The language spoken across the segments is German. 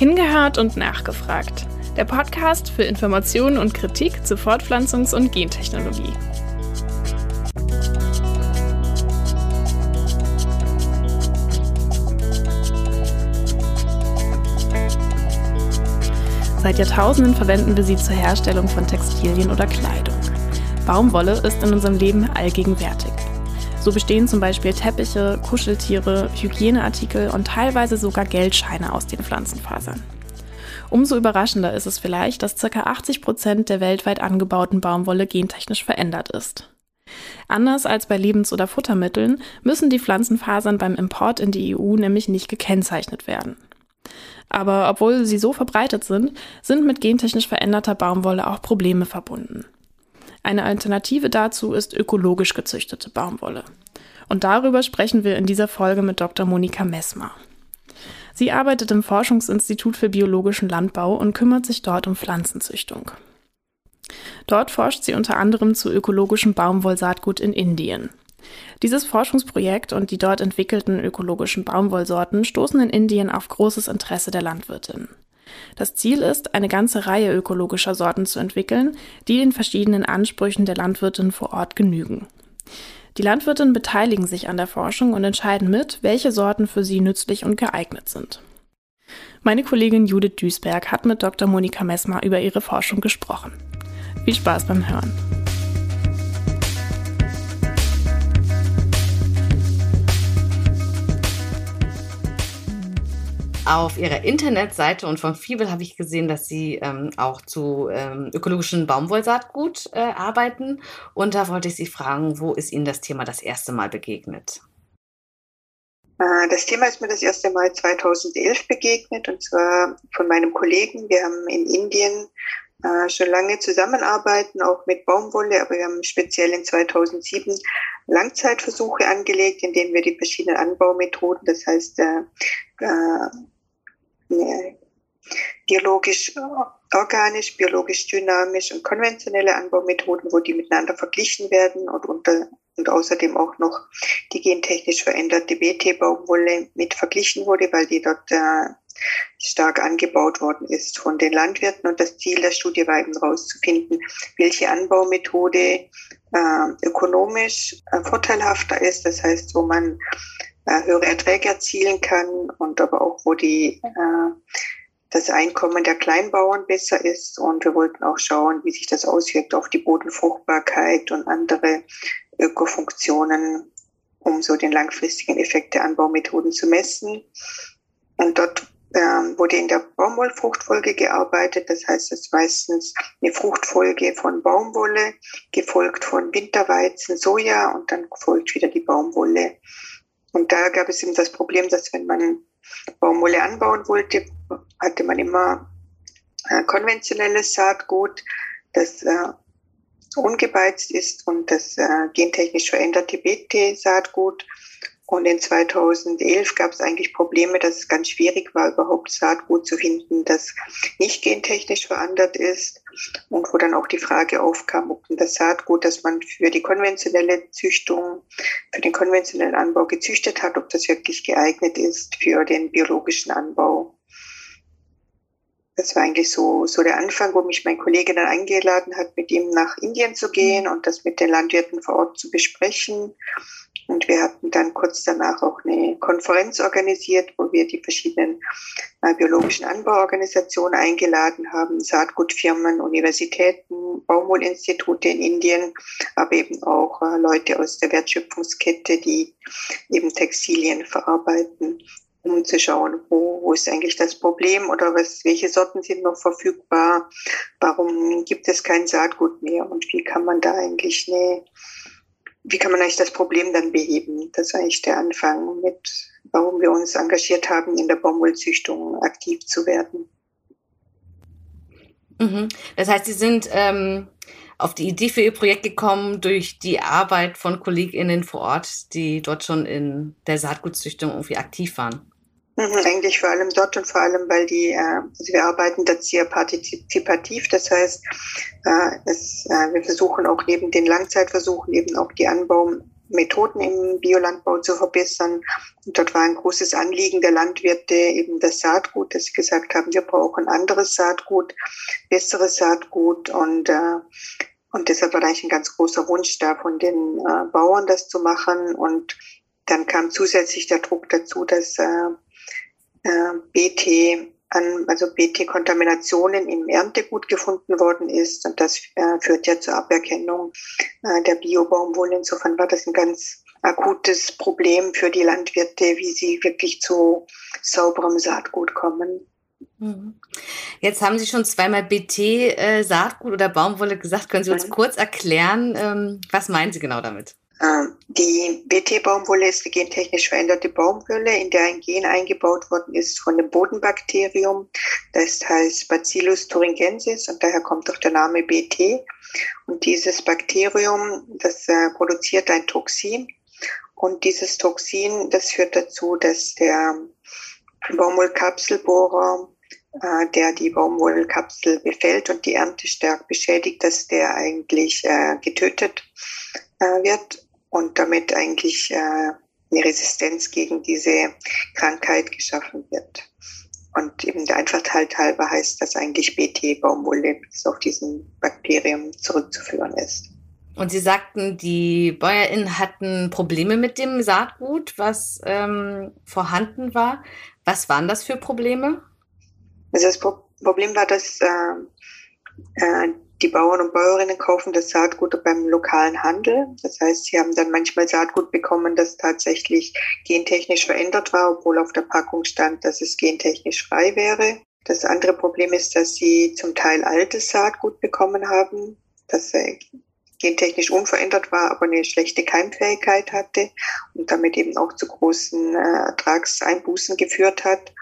Hingehört und nachgefragt. Der Podcast für Informationen und Kritik zu Fortpflanzungs- und Gentechnologie. Seit Jahrtausenden verwenden wir sie zur Herstellung von Textilien oder Kleidung. Baumwolle ist in unserem Leben allgegenwärtig. So bestehen zum Beispiel Teppiche, Kuscheltiere, Hygieneartikel und teilweise sogar Geldscheine aus den Pflanzenfasern. Umso überraschender ist es vielleicht, dass ca. 80 Prozent der weltweit angebauten Baumwolle gentechnisch verändert ist. Anders als bei Lebens- oder Futtermitteln müssen die Pflanzenfasern beim Import in die EU nämlich nicht gekennzeichnet werden. Aber obwohl sie so verbreitet sind, sind mit gentechnisch veränderter Baumwolle auch Probleme verbunden. Eine Alternative dazu ist ökologisch gezüchtete Baumwolle. Und darüber sprechen wir in dieser Folge mit Dr. Monika Messmer. Sie arbeitet im Forschungsinstitut für biologischen Landbau und kümmert sich dort um Pflanzenzüchtung. Dort forscht sie unter anderem zu ökologischem Baumwollsaatgut in Indien. Dieses Forschungsprojekt und die dort entwickelten ökologischen Baumwollsorten stoßen in Indien auf großes Interesse der Landwirtin. Das Ziel ist, eine ganze Reihe ökologischer Sorten zu entwickeln, die den verschiedenen Ansprüchen der Landwirtin vor Ort genügen. Die Landwirtinnen beteiligen sich an der Forschung und entscheiden mit, welche Sorten für sie nützlich und geeignet sind. Meine Kollegin Judith Duisberg hat mit Dr. Monika Messmer über ihre Forschung gesprochen. Viel Spaß beim Hören. Auf Ihrer Internetseite und von Fiebel habe ich gesehen, dass Sie ähm, auch zu ähm, ökologischen Baumwollsaatgut äh, arbeiten. Und da wollte ich Sie fragen, wo ist Ihnen das Thema das erste Mal begegnet? Äh, das Thema ist mir das erste Mal 2011 begegnet und zwar von meinem Kollegen. Wir haben in Indien äh, schon lange zusammenarbeiten, auch mit Baumwolle, aber wir haben speziell in 2007 Langzeitversuche angelegt, in denen wir die verschiedenen Anbaumethoden, das heißt äh, äh, biologisch organisch, biologisch dynamisch und konventionelle Anbaumethoden, wo die miteinander verglichen werden und unter und außerdem auch noch die gentechnisch veränderte BT-Baumwolle mit verglichen wurde, weil die dort äh, stark angebaut worden ist von den Landwirten. Und das Ziel der Studie war eben herauszufinden, welche Anbaumethode äh, ökonomisch äh, vorteilhafter ist. Das heißt, wo man äh, höhere Erträge erzielen kann und aber auch, wo die äh, das Einkommen der Kleinbauern besser ist. Und wir wollten auch schauen, wie sich das auswirkt auf die Bodenfruchtbarkeit und andere Ökofunktionen, um so den langfristigen Effekt der Anbaumethoden zu messen. Und dort ähm, wurde in der Baumwollfruchtfolge gearbeitet. Das heißt, es ist meistens eine Fruchtfolge von Baumwolle, gefolgt von Winterweizen, Soja und dann folgt wieder die Baumwolle. Und da gab es eben das Problem, dass wenn man Baumwolle anbauen wollte, hatte man immer äh, konventionelles Saatgut, das äh, ungebeizt ist und das äh, gentechnisch veränderte BT-Saatgut. Und in 2011 gab es eigentlich Probleme, dass es ganz schwierig war, überhaupt Saatgut zu finden, das nicht gentechnisch verändert ist. Und wo dann auch die Frage aufkam, ob das Saatgut, das man für die konventionelle Züchtung, für den konventionellen Anbau gezüchtet hat, ob das wirklich geeignet ist für den biologischen Anbau. Das war eigentlich so, so der Anfang, wo mich mein Kollege dann eingeladen hat, mit ihm nach Indien zu gehen und das mit den Landwirten vor Ort zu besprechen. Und wir hatten dann kurz danach auch eine Konferenz organisiert, wo wir die verschiedenen äh, biologischen Anbauorganisationen eingeladen haben, Saatgutfirmen, Universitäten, Baumwollinstitute in Indien, aber eben auch äh, Leute aus der Wertschöpfungskette, die eben Textilien verarbeiten um zu schauen, wo, wo ist eigentlich das Problem oder was, welche Sorten sind noch verfügbar, warum gibt es kein Saatgut mehr? Und wie kann man da eigentlich eine, wie kann man eigentlich das Problem dann beheben? Das war eigentlich der Anfang mit, warum wir uns engagiert haben, in der Baumwollzüchtung aktiv zu werden. Mhm. Das heißt, Sie sind ähm, auf die Idee für Ihr Projekt gekommen durch die Arbeit von KollegInnen vor Ort, die dort schon in der Saatgutzüchtung irgendwie aktiv waren. Mhm, eigentlich vor allem dort und vor allem, weil die, äh, also wir arbeiten da sehr partizipativ. Das heißt, äh, es, äh, wir versuchen auch neben den Langzeitversuchen eben auch die Anbau, Methoden im Biolandbau zu verbessern. Und dort war ein großes Anliegen der Landwirte eben das Saatgut, dass sie gesagt haben, wir brauchen anderes Saatgut, besseres Saatgut und und deshalb war eigentlich ein ganz großer Wunsch da von den Bauern, das zu machen. Und dann kam zusätzlich der Druck dazu, dass äh, BT an, also BT-Kontaminationen im Erntegut gefunden worden ist. Und das äh, führt ja zur Aberkennung äh, der Biobaumwolle. Insofern war das ein ganz akutes Problem für die Landwirte, wie sie wirklich zu sauberem Saatgut kommen. Mhm. Jetzt haben Sie schon zweimal BT äh, Saatgut oder Baumwolle gesagt. Können Sie uns mhm. kurz erklären, ähm, was meinen Sie genau damit? Ähm, die BT-Baumwolle ist die gentechnisch veränderte Baumwolle, in der ein Gen eingebaut worden ist von dem Bodenbakterium. Das heißt Bacillus thuringiensis und daher kommt auch der Name BT. Und dieses Bakterium, das äh, produziert ein Toxin. Und dieses Toxin, das führt dazu, dass der Baumwollkapselbohrer, äh, der die Baumwollkapsel befällt und die Ernte stark beschädigt, dass der eigentlich äh, getötet wird und damit eigentlich äh, eine Resistenz gegen diese Krankheit geschaffen wird. Und eben der Einfachheit halber heißt das eigentlich BT-Baumwolle, das auf diesen Bakterium zurückzuführen ist. Und Sie sagten, die BäuerInnen hatten Probleme mit dem Saatgut, was ähm, vorhanden war. Was waren das für Probleme? Also das Problem war, dass äh, äh, die Bauern und Bäuerinnen kaufen das Saatgut beim lokalen Handel. Das heißt, sie haben dann manchmal Saatgut bekommen, das tatsächlich gentechnisch verändert war, obwohl auf der Packung stand, dass es gentechnisch frei wäre. Das andere Problem ist, dass sie zum Teil altes Saatgut bekommen haben, das äh, gentechnisch unverändert war, aber eine schlechte Keimfähigkeit hatte und damit eben auch zu großen äh, Ertragseinbußen geführt hat.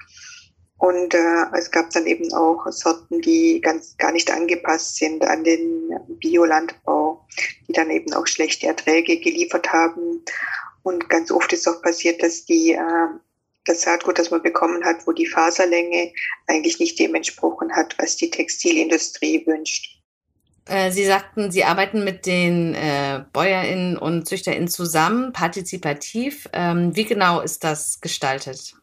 Und äh, es gab dann eben auch Sorten, die ganz gar nicht angepasst sind an den Biolandbau, die dann eben auch schlechte Erträge geliefert haben. Und ganz oft ist auch passiert, dass die äh, das Saatgut, das man bekommen hat, wo die Faserlänge eigentlich nicht dem entsprochen hat, was die Textilindustrie wünscht. Äh, Sie sagten, Sie arbeiten mit den äh, BäuerInnen und ZüchterInnen zusammen, partizipativ. Ähm, wie genau ist das gestaltet?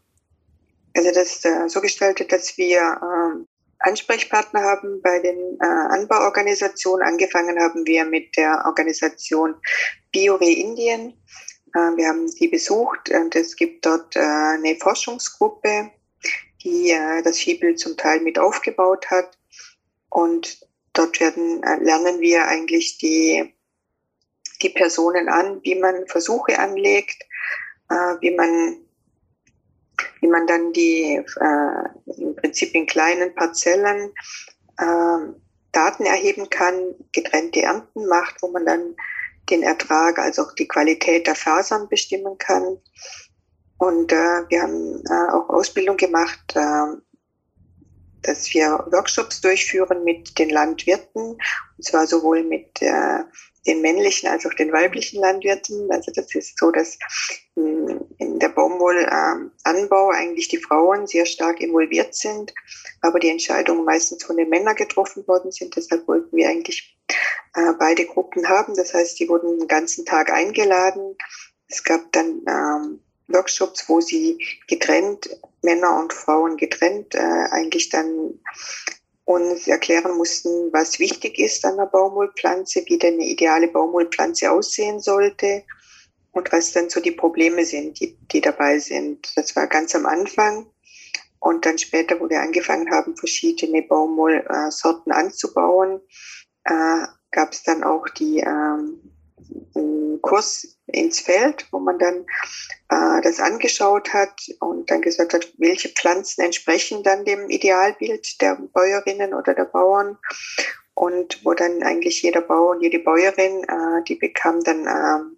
Also das äh, so gestaltet, dass wir äh, Ansprechpartner haben bei den äh, Anbauorganisationen. Angefangen haben wir mit der Organisation BioRe Indien. Äh, wir haben die besucht und es gibt dort äh, eine Forschungsgruppe, die äh, das Schiebel zum Teil mit aufgebaut hat. Und dort werden, äh, lernen wir eigentlich die, die Personen an, wie man Versuche anlegt, äh, wie man wie man dann die äh, im Prinzip in kleinen Parzellen äh, Daten erheben kann, getrennte Ernten macht, wo man dann den Ertrag, also auch die Qualität der Fasern bestimmen kann. Und äh, wir haben äh, auch Ausbildung gemacht, äh, dass wir Workshops durchführen mit den Landwirten, und zwar sowohl mit äh, den männlichen als auch den weiblichen Landwirten. Also das ist so, dass in der Baumwollanbau eigentlich die Frauen sehr stark involviert sind, aber die Entscheidungen meistens von den Männern getroffen worden sind. Deshalb wollten wir eigentlich äh, beide Gruppen haben. Das heißt, die wurden den ganzen Tag eingeladen. Es gab dann ähm, Workshops, wo sie getrennt, Männer und Frauen getrennt, äh, eigentlich dann uns erklären mussten, was wichtig ist an der Baumwollpflanze, wie denn eine ideale Baumwollpflanze aussehen sollte und was dann so die Probleme sind, die, die dabei sind. Das war ganz am Anfang. Und dann später, wo wir angefangen haben, verschiedene Baumwollsorten anzubauen, äh, gab es dann auch die ähm, Kurs ins Feld, wo man dann äh, das angeschaut hat und dann gesagt hat, welche Pflanzen entsprechen dann dem Idealbild der Bäuerinnen oder der Bauern. Und wo dann eigentlich jeder Bauer und jede Bäuerin, äh, die bekam dann äh,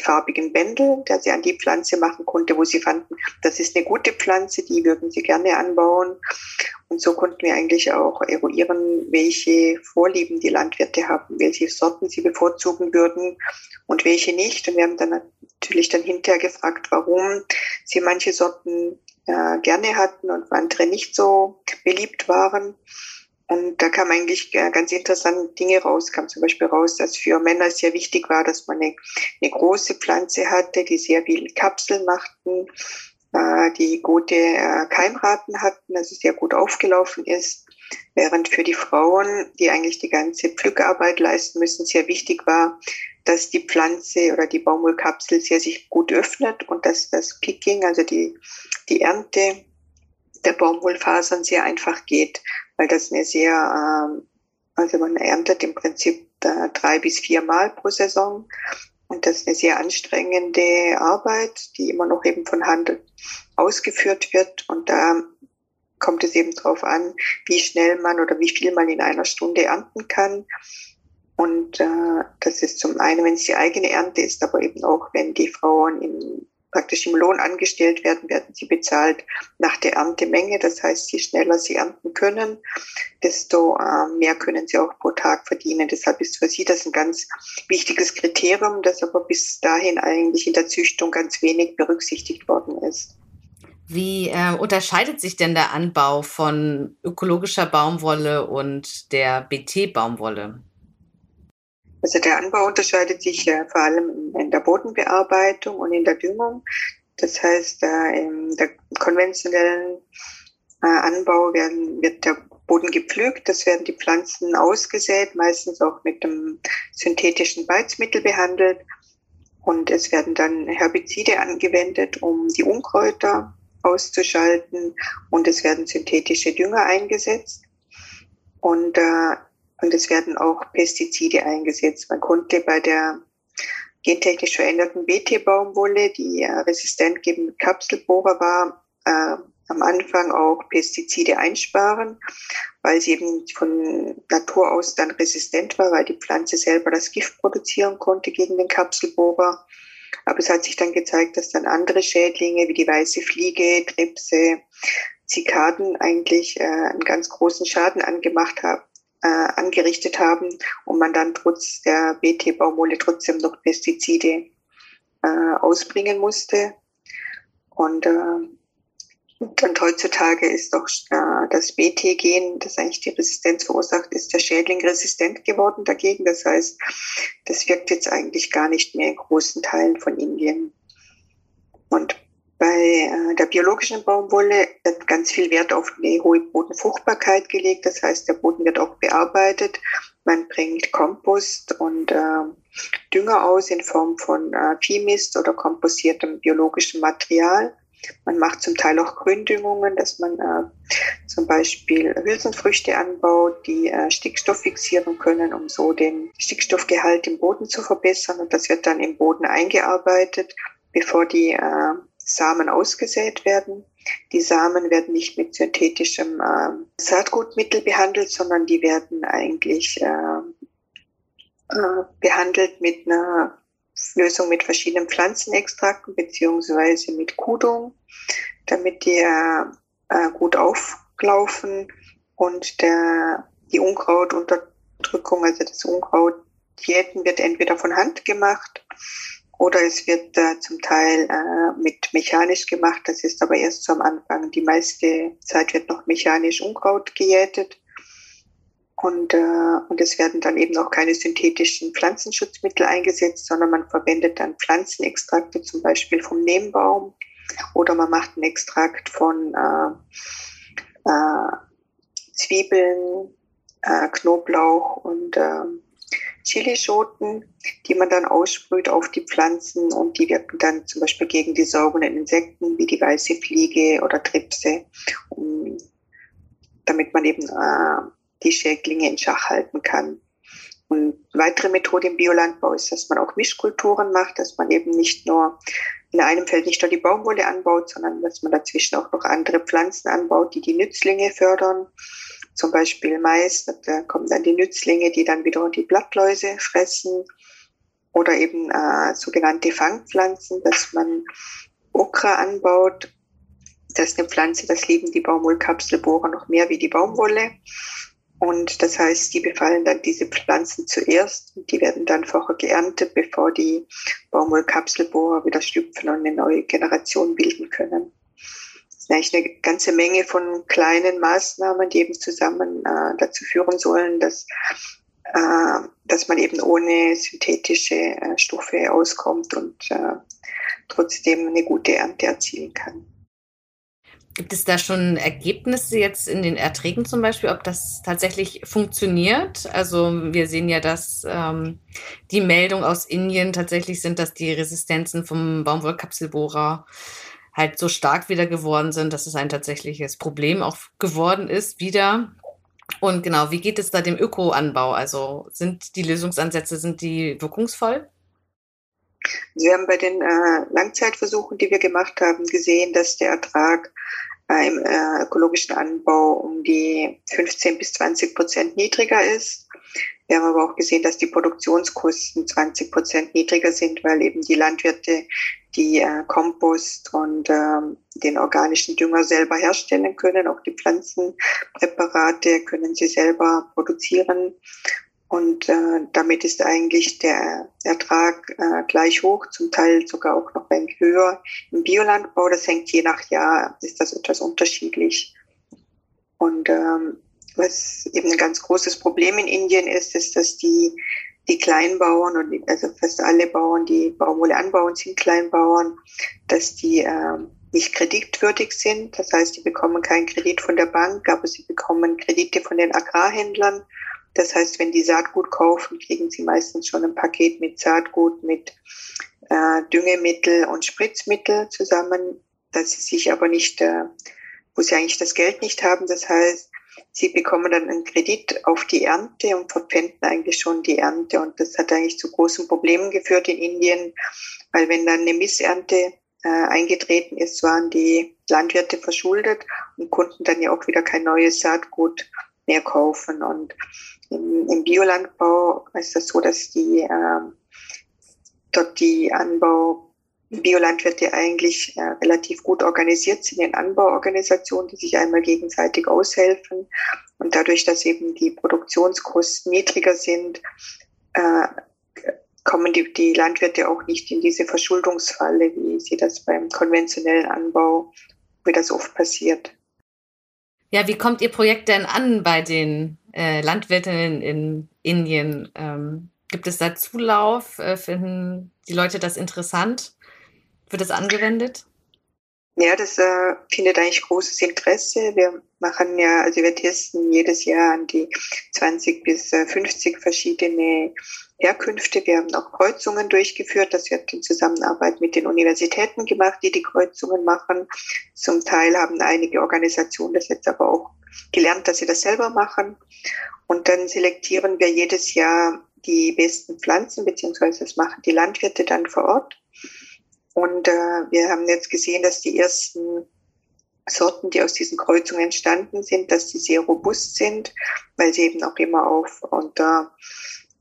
farbigen Bändel, der sie an die Pflanze machen konnte, wo sie fanden, das ist eine gute Pflanze, die würden sie gerne anbauen. Und so konnten wir eigentlich auch eruieren, welche Vorlieben die Landwirte haben, welche Sorten sie bevorzugen würden und welche nicht. Und wir haben dann natürlich dann hinterher gefragt, warum sie manche Sorten äh, gerne hatten und andere nicht so beliebt waren. Und da kam eigentlich ganz interessante Dinge raus. Kam zum Beispiel raus, dass für Männer sehr wichtig war, dass man eine, eine große Pflanze hatte, die sehr viel Kapseln machten, äh, die gute äh, Keimraten hatten, also sehr gut aufgelaufen ist. Während für die Frauen, die eigentlich die ganze Pflückarbeit leisten müssen, sehr wichtig war, dass die Pflanze oder die Baumwollkapsel sehr sich gut öffnet und dass das Picking, also die, die Ernte der Baumwollfasern sehr einfach geht, weil das eine sehr, ähm, also man erntet im Prinzip äh, drei bis vier Mal pro Saison und das ist eine sehr anstrengende Arbeit, die immer noch eben von Hand ausgeführt wird und da kommt es eben darauf an, wie schnell man oder wie viel man in einer Stunde ernten kann. Und äh, das ist zum einen, wenn es die eigene Ernte ist, aber eben auch, wenn die Frauen in praktisch im Lohn angestellt werden, werden sie bezahlt nach der Erntemenge. Das heißt, je schneller sie ernten können, desto äh, mehr können sie auch pro Tag verdienen. Deshalb ist für sie das ein ganz wichtiges Kriterium, das aber bis dahin eigentlich in der Züchtung ganz wenig berücksichtigt worden ist. Wie äh, unterscheidet sich denn der Anbau von ökologischer Baumwolle und der BT-Baumwolle? Also der Anbau unterscheidet sich äh, vor allem in der Bodenbearbeitung und in der Düngung. Das heißt, äh, in der konventionellen äh, Anbau werden, wird der Boden gepflügt, das werden die Pflanzen ausgesät, meistens auch mit einem synthetischen Beizmittel behandelt. Und es werden dann Herbizide angewendet, um die Unkräuter auszuschalten. Und es werden synthetische Dünger eingesetzt. Und äh, und es werden auch Pestizide eingesetzt. Man konnte bei der gentechnisch veränderten BT-Baumwolle, die resistent gegen Kapselbohrer war, äh, am Anfang auch Pestizide einsparen, weil sie eben von Natur aus dann resistent war, weil die Pflanze selber das Gift produzieren konnte gegen den Kapselbohrer. Aber es hat sich dann gezeigt, dass dann andere Schädlinge wie die weiße Fliege, Tripse, Zikaden eigentlich äh, einen ganz großen Schaden angemacht haben äh, angerichtet haben und man dann trotz der BT-Baumwolle trotzdem noch Pestizide äh, ausbringen musste. Und, äh, und heutzutage ist doch äh, das BT-Gen, das eigentlich die Resistenz verursacht, ist der Schädling resistent geworden dagegen. Das heißt, das wirkt jetzt eigentlich gar nicht mehr in großen Teilen von Indien. Und bei äh, der biologischen Baumwolle wird ganz viel Wert auf eine hohe Bodenfruchtbarkeit gelegt. Das heißt, der Boden wird auch bearbeitet. Man bringt Kompost und äh, Dünger aus in Form von äh, Viehmist oder komposiertem biologischem Material. Man macht zum Teil auch Gründüngungen, dass man äh, zum Beispiel Hülsenfrüchte anbaut, die äh, Stickstoff fixieren können, um so den Stickstoffgehalt im Boden zu verbessern. Und das wird dann im Boden eingearbeitet, bevor die äh, Samen ausgesät werden. Die Samen werden nicht mit synthetischem äh, Saatgutmittel behandelt, sondern die werden eigentlich äh, äh, behandelt mit einer Lösung mit verschiedenen Pflanzenextrakten beziehungsweise mit Kudung, damit die äh, gut auflaufen und der, die Unkrautunterdrückung, also das Unkraut Diäten wird entweder von Hand gemacht oder es wird äh, zum Teil äh, mit mechanisch gemacht. Das ist aber erst so am Anfang. Die meiste Zeit wird noch mechanisch Unkraut gejätet. Und, äh, und es werden dann eben auch keine synthetischen Pflanzenschutzmittel eingesetzt, sondern man verwendet dann Pflanzenextrakte, zum Beispiel vom Nebenbaum. Oder man macht einen Extrakt von äh, äh, Zwiebeln, äh, Knoblauch und äh, Chilischoten, die man dann aussprüht auf die Pflanzen und die wirken dann zum Beispiel gegen die saugenden Insekten wie die weiße Fliege oder Tripse, um, damit man eben äh, die Schädlinge in Schach halten kann. Und weitere Methode im Biolandbau ist, dass man auch Mischkulturen macht, dass man eben nicht nur in einem Feld nicht nur die Baumwolle anbaut, sondern dass man dazwischen auch noch andere Pflanzen anbaut, die die Nützlinge fördern zum Beispiel Mais, da kommen dann die Nützlinge, die dann wiederum die Blattläuse fressen oder eben äh, sogenannte Fangpflanzen, dass man Okra anbaut. Das ist eine Pflanze, das lieben die Baumwollkapselbohrer noch mehr wie die Baumwolle. Und das heißt, die befallen dann diese Pflanzen zuerst und die werden dann vorher geerntet, bevor die Baumwollkapselbohrer wieder schlüpfen und eine neue Generation bilden können. Sind eigentlich eine ganze Menge von kleinen Maßnahmen, die eben zusammen äh, dazu führen sollen, dass, äh, dass man eben ohne synthetische äh, Stoffe auskommt und äh, trotzdem eine gute Ernte erzielen kann. Gibt es da schon Ergebnisse jetzt in den Erträgen zum Beispiel, ob das tatsächlich funktioniert? Also wir sehen ja, dass ähm, die Meldungen aus Indien tatsächlich sind, dass die Resistenzen vom Baumwollkapselbohrer halt so stark wieder geworden sind, dass es ein tatsächliches Problem auch geworden ist wieder. Und genau, wie geht es da dem Ökoanbau? Also sind die Lösungsansätze, sind die wirkungsvoll? Wir haben bei den äh, Langzeitversuchen, die wir gemacht haben, gesehen, dass der Ertrag äh, im äh, ökologischen Anbau um die 15 bis 20 Prozent niedriger ist. Wir haben aber auch gesehen, dass die Produktionskosten 20 Prozent niedriger sind, weil eben die Landwirte die äh, Kompost und ähm, den organischen Dünger selber herstellen können. Auch die Pflanzenpräparate können sie selber produzieren. Und äh, damit ist eigentlich der Ertrag äh, gleich hoch, zum Teil sogar auch noch ein höher. Im Biolandbau, das hängt je nach Jahr, ist das etwas unterschiedlich. Und ähm, was eben ein ganz großes Problem in Indien ist, ist, dass die, die Kleinbauern und also fast alle Bauern, die Baumwolle anbauen, sind Kleinbauern, dass die äh, nicht kreditwürdig sind. Das heißt, die bekommen keinen Kredit von der Bank, aber sie bekommen Kredite von den Agrarhändlern das heißt, wenn die Saatgut kaufen, kriegen sie meistens schon ein Paket mit Saatgut, mit äh, Düngemittel und Spritzmittel zusammen, dass sie sich aber nicht, äh, wo sie eigentlich das Geld nicht haben. Das heißt, sie bekommen dann einen Kredit auf die Ernte und verpfänden eigentlich schon die Ernte. Und das hat eigentlich zu großen Problemen geführt in Indien, weil wenn dann eine Missernte äh, eingetreten ist, waren die Landwirte verschuldet und konnten dann ja auch wieder kein neues Saatgut mehr kaufen. Und im, im Biolandbau ist es so, dass die äh, dort die Anbau Biolandwirte eigentlich äh, relativ gut organisiert sind in Anbauorganisationen, die sich einmal gegenseitig aushelfen. Und dadurch, dass eben die Produktionskosten niedriger sind, äh, kommen die, die Landwirte auch nicht in diese Verschuldungsfalle, wie sie das beim konventionellen Anbau, wie das oft passiert. Ja, wie kommt Ihr Projekt denn an bei den äh, Landwirtinnen in Indien? Ähm, gibt es da Zulauf? Äh, finden die Leute das interessant? Wird das angewendet? Ja, das äh, findet eigentlich großes Interesse. Wir machen ja, also wir testen jedes Jahr an die 20 bis 50 äh, verschiedene Herkünfte. Wir haben auch Kreuzungen durchgeführt. Das wird in Zusammenarbeit mit den Universitäten gemacht, die die Kreuzungen machen. Zum Teil haben einige Organisationen das jetzt aber auch gelernt, dass sie das selber machen. Und dann selektieren wir jedes Jahr die besten Pflanzen, beziehungsweise das machen die Landwirte dann vor Ort. Und äh, wir haben jetzt gesehen, dass die ersten Sorten, die aus diesen Kreuzungen entstanden sind, dass sie sehr robust sind, weil sie eben auch immer auf unter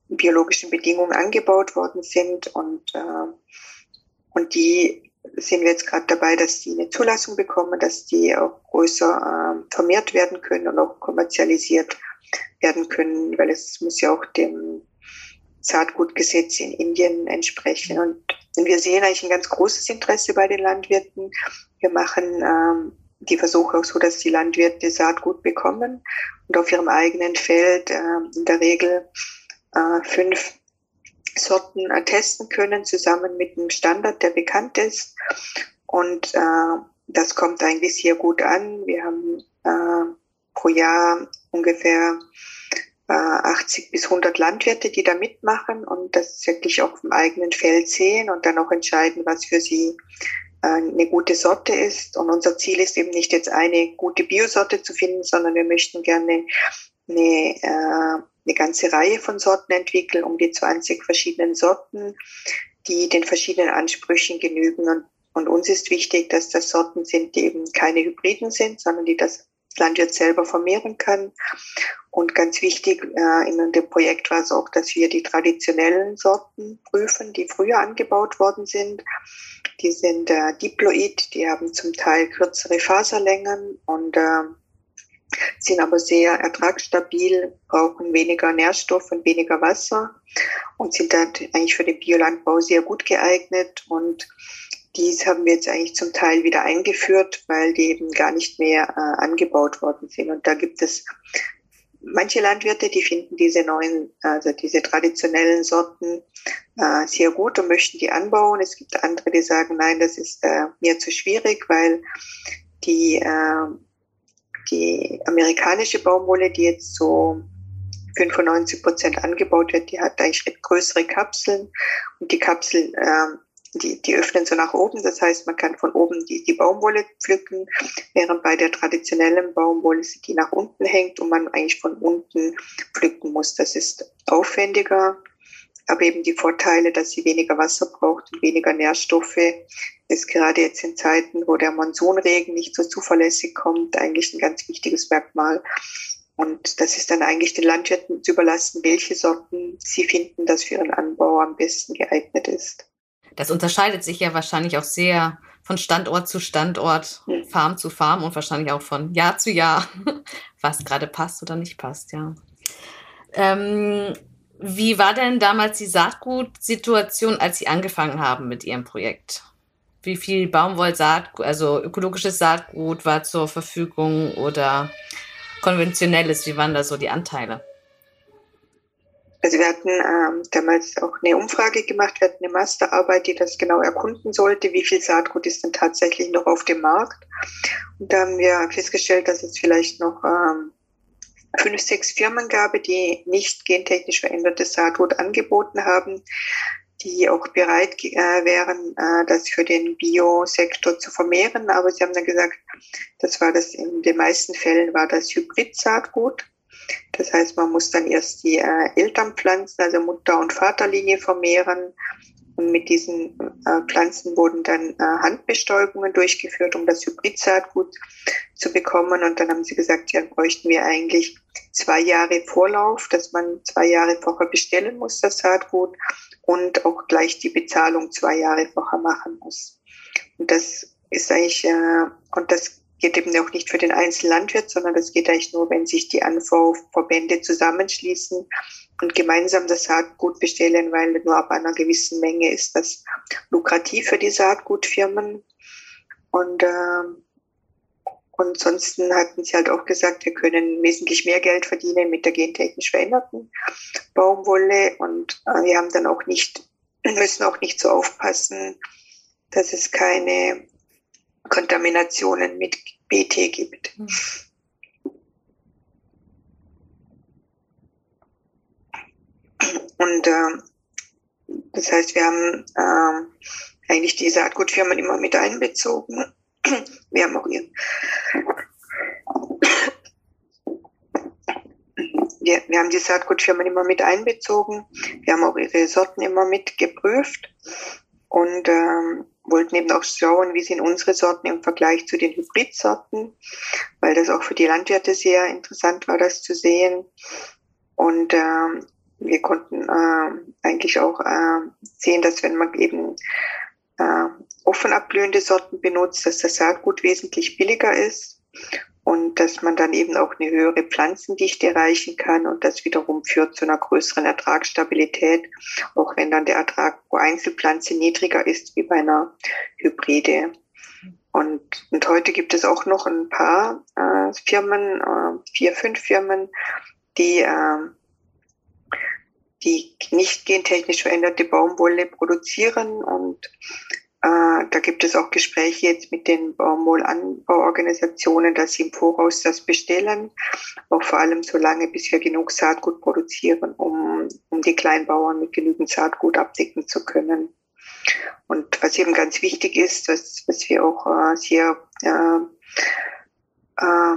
biologischen Bedingungen angebaut worden sind und, äh, und die sind wir jetzt gerade dabei, dass die eine Zulassung bekommen, dass die auch größer äh, vermehrt werden können und auch kommerzialisiert werden können, weil es muss ja auch dem Saatgutgesetz in Indien entsprechen. Und wir sehen eigentlich ein ganz großes Interesse bei den Landwirten. Wir machen ähm, die Versuche auch so, dass die Landwirte Saatgut bekommen und auf ihrem eigenen Feld äh, in der Regel äh, fünf Sorten äh, testen können, zusammen mit einem Standard, der bekannt ist. Und äh, das kommt eigentlich sehr gut an. Wir haben äh, pro Jahr ungefähr äh, 80 bis 100 Landwirte, die da mitmachen und das wirklich auch vom eigenen Feld sehen und dann auch entscheiden, was für sie äh, eine gute Sorte ist. Und unser Ziel ist eben nicht jetzt eine gute Biosorte zu finden, sondern wir möchten gerne eine äh, eine ganze Reihe von Sorten entwickeln, um die 20 verschiedenen Sorten, die den verschiedenen Ansprüchen genügen. Und, und uns ist wichtig, dass das Sorten sind, die eben keine Hybriden sind, sondern die das Landwirt selber vermehren kann. Und ganz wichtig äh, in dem Projekt war es auch, dass wir die traditionellen Sorten prüfen, die früher angebaut worden sind. Die sind äh, diploid, die haben zum Teil kürzere Faserlängen und äh, sind aber sehr ertragsstabil, brauchen weniger Nährstoff und weniger Wasser und sind dann eigentlich für den Biolandbau sehr gut geeignet. Und dies haben wir jetzt eigentlich zum Teil wieder eingeführt, weil die eben gar nicht mehr äh, angebaut worden sind. Und da gibt es manche Landwirte, die finden diese neuen, also diese traditionellen Sorten äh, sehr gut und möchten die anbauen. Es gibt andere, die sagen, nein, das ist äh, mir zu schwierig, weil die, äh, die amerikanische Baumwolle, die jetzt so 95 Prozent angebaut wird, die hat eigentlich größere Kapseln und die Kapseln äh, die, die öffnen so nach oben. Das heißt, man kann von oben die, die Baumwolle pflücken, während bei der traditionellen Baumwolle die nach unten hängt und man eigentlich von unten pflücken muss. Das ist aufwendiger, aber eben die Vorteile, dass sie weniger Wasser braucht und weniger Nährstoffe, ist gerade jetzt in Zeiten, wo der Monsunregen nicht so zuverlässig kommt, eigentlich ein ganz wichtiges Merkmal. Und das ist dann eigentlich den Landwirten zu überlassen, welche Sorten sie finden, das für ihren Anbau am besten geeignet ist. Das unterscheidet sich ja wahrscheinlich auch sehr von Standort zu Standort, Farm zu Farm und wahrscheinlich auch von Jahr zu Jahr, was gerade passt oder nicht passt, ja. Ähm, wie war denn damals die Saatgutsituation, als Sie angefangen haben mit Ihrem Projekt? Wie viel Baumwollsaatgut, also ökologisches Saatgut war zur Verfügung oder konventionelles? Wie waren da so die Anteile? Also wir hatten ähm, damals auch eine Umfrage gemacht, wir hatten eine Masterarbeit, die das genau erkunden sollte, wie viel Saatgut ist denn tatsächlich noch auf dem Markt. Und da haben wir festgestellt, dass es vielleicht noch ähm, fünf, sechs Firmen gab, die nicht gentechnisch verändertes Saatgut angeboten haben, die auch bereit äh, wären, äh, das für den Biosektor zu vermehren. Aber sie haben dann gesagt, das war das in den meisten Fällen war das Hybrid-Saatgut. Das heißt, man muss dann erst die äh, Elternpflanzen, also Mutter- und Vaterlinie vermehren. Und mit diesen äh, Pflanzen wurden dann äh, Handbestäubungen durchgeführt, um das Hybridsaatgut zu bekommen. Und dann haben sie gesagt, ja, bräuchten wir eigentlich zwei Jahre Vorlauf, dass man zwei Jahre vorher bestellen muss, das Saatgut, und auch gleich die Bezahlung zwei Jahre vorher machen muss. Und das ist eigentlich, äh, und das geht eben auch nicht für den einzelnen Landwirt, sondern das geht eigentlich nur, wenn sich die Anbauverbände zusammenschließen und gemeinsam das Saatgut bestellen, weil nur ab einer gewissen Menge ist das lukrativ für die Saatgutfirmen. Und, äh, und ansonsten hatten sie halt auch gesagt, wir können wesentlich mehr Geld verdienen mit der gentechnisch veränderten Baumwolle. Und äh, wir haben dann auch nicht, müssen auch nicht so aufpassen, dass es keine Kontaminationen mit BT gibt. Und äh, das heißt, wir haben äh, eigentlich die Saatgutfirmen immer mit einbezogen. Wir haben auch ihr wir, wir haben die Saatgutfirmen immer mit einbezogen. Wir haben auch ihre Sorten immer mit geprüft. Und ähm, wollten eben auch schauen, wie sind unsere Sorten im Vergleich zu den Hybridsorten, weil das auch für die Landwirte sehr interessant war, das zu sehen. Und äh, wir konnten äh, eigentlich auch äh, sehen, dass wenn man eben äh, offen abblühende Sorten benutzt, dass das Saatgut wesentlich billiger ist und dass man dann eben auch eine höhere Pflanzendichte erreichen kann und das wiederum führt zu einer größeren Ertragsstabilität, auch wenn dann der Ertrag pro Einzelpflanze niedriger ist wie bei einer Hybride. Und, und heute gibt es auch noch ein paar äh, Firmen, äh, vier, fünf Firmen, die, äh, die nicht gentechnisch veränderte Baumwolle produzieren und äh, da gibt es auch Gespräche jetzt mit den Baumwollanbauorganisationen, dass sie im Voraus das bestellen, auch vor allem so lange, bis wir genug Saatgut produzieren, um, um die Kleinbauern mit genügend Saatgut abdecken zu können. Und was eben ganz wichtig ist, was, was wir auch äh, sehr äh, äh,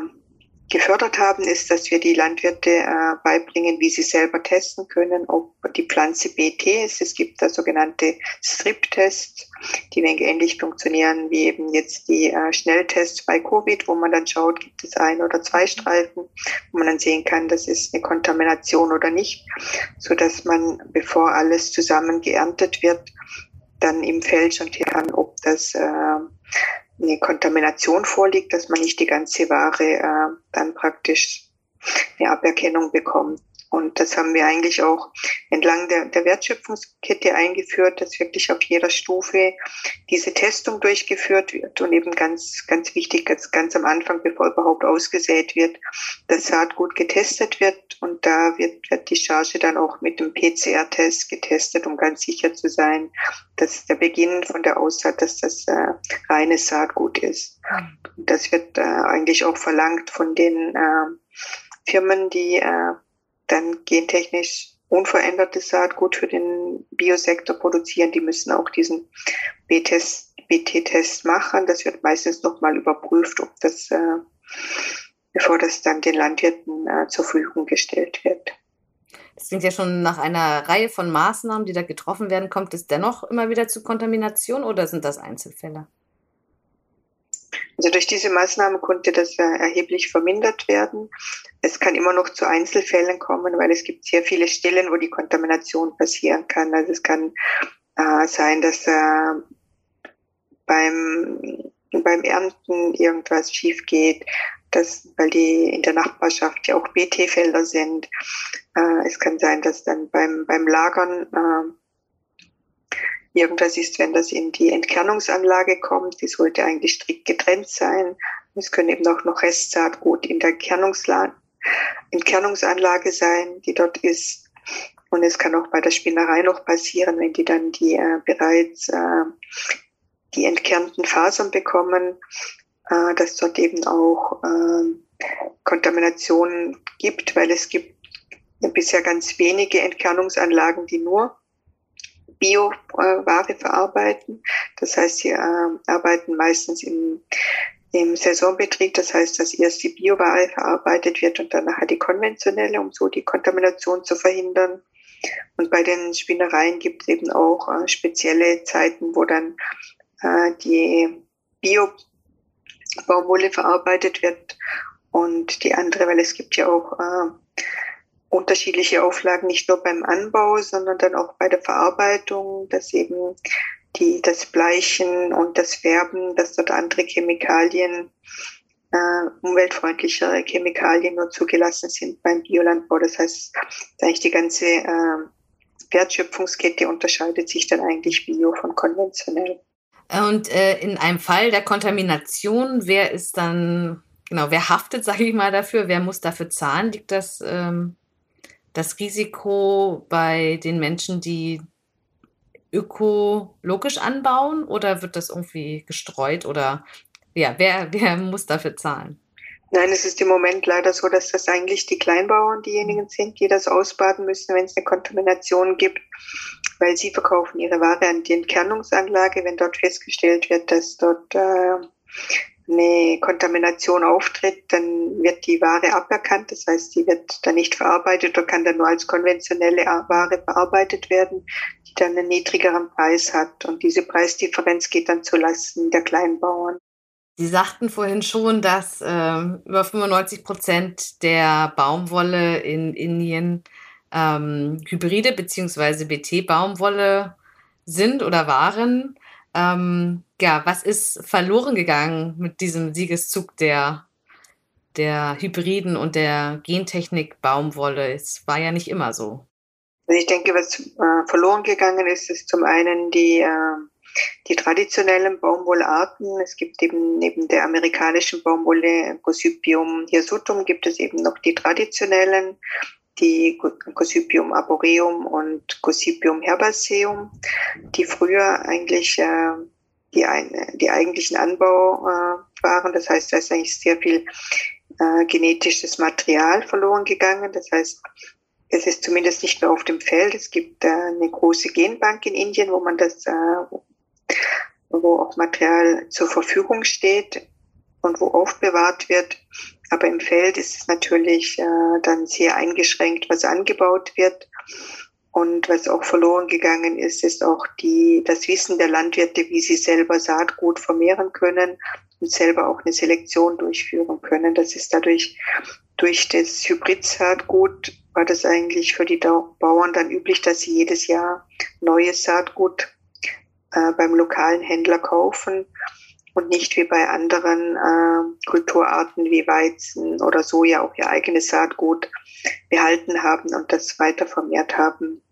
gefördert haben, ist, dass wir die Landwirte äh, beibringen, wie sie selber testen können, ob die Pflanze BT ist. Es gibt da sogenannte Strip-Tests, die wenig ähnlich funktionieren wie eben jetzt die äh, Schnelltests bei Covid, wo man dann schaut, gibt es ein oder zwei Streifen, wo man dann sehen kann, das ist eine Kontamination oder nicht, so dass man, bevor alles zusammen geerntet wird, dann im Feld schon kann, ob das äh, eine Kontamination vorliegt, dass man nicht die ganze Ware äh, dann praktisch eine Aberkennung bekommt. Und das haben wir eigentlich auch entlang der, der Wertschöpfungskette eingeführt, dass wirklich auf jeder Stufe diese Testung durchgeführt wird und eben ganz, ganz wichtig, ganz, ganz am Anfang, bevor überhaupt ausgesät wird, das Saatgut getestet wird und da wird, wird die Charge dann auch mit dem PCR-Test getestet, um ganz sicher zu sein, dass der Beginn von der Aussaat, dass das äh, reines Saatgut ist. Und das wird äh, eigentlich auch verlangt von den äh, Firmen, die äh, dann gentechnisch unverändertes Saatgut für den Biosektor produzieren, die müssen auch diesen B-Test, BT-Test machen. Das wird meistens nochmal überprüft, ob das, äh, bevor das dann den Landwirten äh, zur Verfügung gestellt wird. Das klingt ja schon nach einer Reihe von Maßnahmen, die da getroffen werden. Kommt es dennoch immer wieder zu Kontamination oder sind das Einzelfälle? Also durch diese Maßnahme konnte das erheblich vermindert werden. Es kann immer noch zu Einzelfällen kommen, weil es gibt sehr viele Stellen, wo die Kontamination passieren kann. Also es kann äh, sein, dass äh, beim, beim Ernten irgendwas schief geht, dass, weil die in der Nachbarschaft ja auch BT-Felder sind. Äh, es kann sein, dass dann beim, beim Lagern äh, Irgendwas ist, wenn das in die Entkernungsanlage kommt, die sollte eigentlich strikt getrennt sein. Es können eben auch noch Restsaatgut in der Entkernungsanlage sein, die dort ist. Und es kann auch bei der Spinnerei noch passieren, wenn die dann die äh, bereits äh, die entkernten Fasern bekommen, äh, dass dort eben auch äh, Kontaminationen gibt, weil es gibt bisher ganz wenige Entkernungsanlagen, die nur Bioware verarbeiten. Das heißt, sie äh, arbeiten meistens im, im Saisonbetrieb. Das heißt, dass erst die Bioware verarbeitet wird und dann nachher die konventionelle, um so die Kontamination zu verhindern. Und bei den Spinnereien gibt es eben auch äh, spezielle Zeiten, wo dann äh, die Bio-Baumwolle verarbeitet wird und die andere, weil es gibt ja auch äh, unterschiedliche Auflagen, nicht nur beim Anbau, sondern dann auch bei der Verarbeitung, dass eben die, das Bleichen und das Färben, dass dort andere Chemikalien, äh, umweltfreundlichere Chemikalien nur zugelassen sind beim Biolandbau. Das heißt, eigentlich die ganze äh, Wertschöpfungskette unterscheidet sich dann eigentlich Bio von konventionell. Und äh, in einem Fall der Kontamination, wer ist dann, genau, wer haftet, sage ich mal, dafür? Wer muss dafür zahlen? Liegt das ähm, das Risiko bei den Menschen, die ökologisch anbauen oder wird das irgendwie gestreut oder ja, wer, wer muss dafür zahlen? Nein, es ist im Moment leider so, dass das eigentlich die Kleinbauern diejenigen sind, die das ausbaden müssen, wenn es eine Kontamination gibt, weil sie verkaufen ihre Ware an die Entkernungsanlage. Wenn dort festgestellt wird, dass dort äh, eine Kontamination auftritt, dann wird die Ware aberkannt. Das heißt, sie wird dann nicht verarbeitet oder kann dann nur als konventionelle Ware verarbeitet werden, die dann einen niedrigeren Preis hat. Und diese Preisdifferenz geht dann zulasten der Kleinbauern. Sie sagten vorhin schon, dass äh, über 95 Prozent der Baumwolle in Indien ähm, Hybride bzw. BT-Baumwolle sind oder waren. Ähm, ja, was ist verloren gegangen mit diesem Siegeszug der, der Hybriden und der Gentechnik Baumwolle? Es war ja nicht immer so. Also ich denke, was äh, verloren gegangen ist, ist zum einen die, äh, die traditionellen Baumwollarten. Es gibt eben neben der amerikanischen Baumwolle Gossypium hirsutum gibt es eben noch die traditionellen die Gossypium arboreum und Gossypium herbaceum, die früher eigentlich äh, die, ein, die eigentlichen Anbau äh, waren. Das heißt, da ist eigentlich sehr viel äh, genetisches Material verloren gegangen. Das heißt, es ist zumindest nicht mehr auf dem Feld. Es gibt äh, eine große Genbank in Indien, wo man das, äh, wo auch Material zur Verfügung steht und wo aufbewahrt wird. Aber im Feld ist es natürlich äh, dann sehr eingeschränkt, was angebaut wird. Und was auch verloren gegangen ist, ist auch die, das Wissen der Landwirte, wie sie selber Saatgut vermehren können und selber auch eine Selektion durchführen können. Das ist dadurch durch das Hybrid-Saatgut war das eigentlich für die Bauern dann üblich, dass sie jedes Jahr neues Saatgut äh, beim lokalen Händler kaufen und nicht wie bei anderen äh, Kulturarten wie Weizen oder Soja auch ihr eigenes Saatgut behalten haben und das weiter vermehrt haben.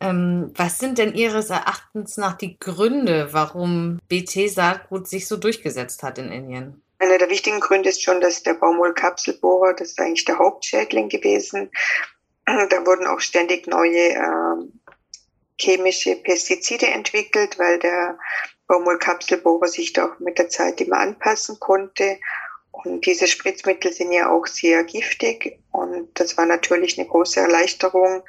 Ähm, was sind denn Ihres Erachtens nach die Gründe, warum BT-Saatgut sich so durchgesetzt hat in Indien? Einer der wichtigen Gründe ist schon, dass der Baumwollkapselbohrer, das ist eigentlich der Hauptschädling gewesen. Da wurden auch ständig neue äh, chemische Pestizide entwickelt, weil der Baumwollkapselbohrer sich da auch mit der Zeit immer anpassen konnte. Und diese Spritzmittel sind ja auch sehr giftig. Und das war natürlich eine große Erleichterung,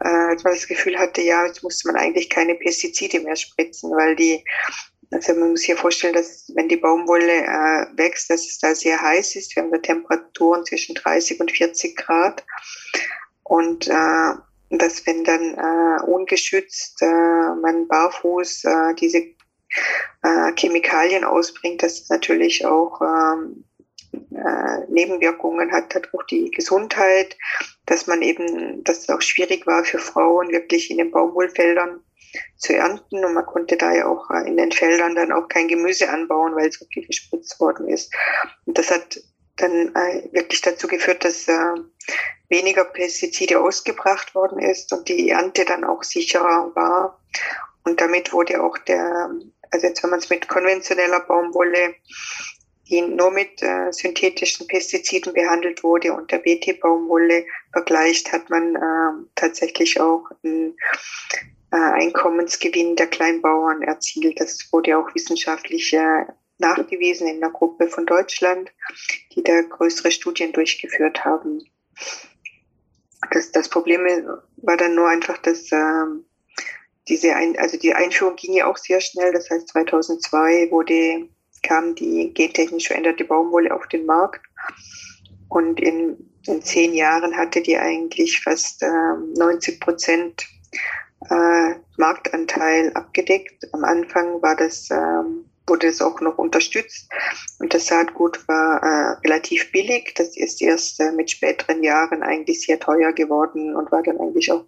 äh, als man das Gefühl hatte, ja, jetzt muss man eigentlich keine Pestizide mehr spritzen, weil die, also man muss sich ja vorstellen, dass wenn die Baumwolle äh, wächst, dass es da sehr heiß ist. Wir haben da Temperaturen zwischen 30 und 40 Grad. Und äh, dass wenn dann äh, ungeschützt äh, man barfuß äh, diese äh, Chemikalien ausbringt, das natürlich auch ähm, äh, Nebenwirkungen hat, hat auch die Gesundheit, dass man eben, dass es auch schwierig war für Frauen wirklich in den Baumwollfeldern zu ernten und man konnte da ja auch äh, in den Feldern dann auch kein Gemüse anbauen, weil so viel gespritzt worden ist. Und das hat dann äh, wirklich dazu geführt, dass äh, weniger Pestizide ausgebracht worden ist und die Ernte dann auch sicherer war. Und damit wurde auch der, also jetzt wenn man es mit konventioneller Baumwolle, die nur mit äh, synthetischen Pestiziden behandelt wurde und der BT-Baumwolle vergleicht, hat man äh, tatsächlich auch einen äh, Einkommensgewinn der Kleinbauern erzielt. Das wurde auch wissenschaftlich äh, nachgewiesen in einer Gruppe von Deutschland, die da größere Studien durchgeführt haben. Das, das Problem war dann nur einfach, dass ähm, diese Ein also die Einführung ging ja auch sehr schnell. Das heißt, 2002 wurde, kam die gentechnisch veränderte Baumwolle auf den Markt. Und in, in zehn Jahren hatte die eigentlich fast ähm, 90 Prozent äh, Marktanteil abgedeckt. Am Anfang war das ähm, wurde es auch noch unterstützt. Und das Saatgut war äh, relativ billig. Das ist erst äh, mit späteren Jahren eigentlich sehr teuer geworden und war dann eigentlich auch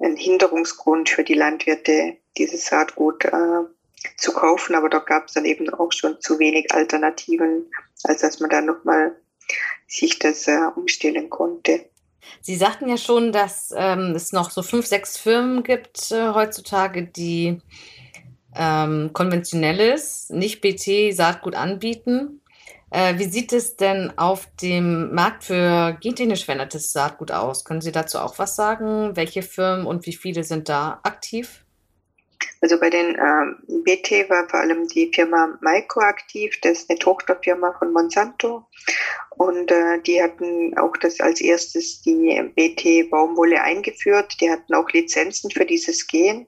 ein, Hinderungsgrund für die Landwirte, dieses Saatgut äh, zu kaufen. Aber da gab es dann eben auch schon zu wenig Alternativen, als dass man dann nochmal sich das äh, umstellen konnte. Sie sagten ja schon, dass ähm, es noch so fünf, sechs Firmen gibt äh, heutzutage, die ähm, konventionelles, nicht BT-Saatgut anbieten. Äh, wie sieht es denn auf dem Markt für gentechnisch verändertes Saatgut aus? Können Sie dazu auch was sagen? Welche Firmen und wie viele sind da aktiv? Also bei den ähm, BT war vor allem die Firma Maiko aktiv, das ist eine Tochterfirma von Monsanto. Und äh, die hatten auch das als erstes die BT-Baumwolle eingeführt. Die hatten auch Lizenzen für dieses Gen.